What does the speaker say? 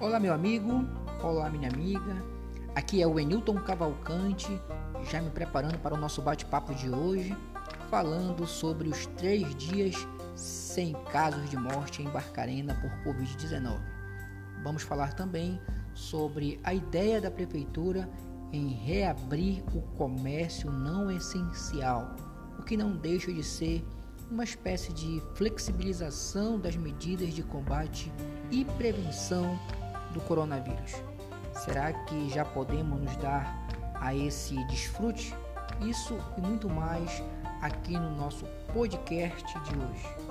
Olá, meu amigo. Olá, minha amiga. Aqui é o Enilton Cavalcante, já me preparando para o nosso bate-papo de hoje, falando sobre os três dias sem casos de morte em Barcarena por Covid-19. Vamos falar também sobre a ideia da Prefeitura em reabrir o comércio não essencial, o que não deixa de ser uma espécie de flexibilização das medidas de combate e prevenção do coronavírus. Será que já podemos nos dar a esse desfrute? Isso e muito mais aqui no nosso podcast de hoje.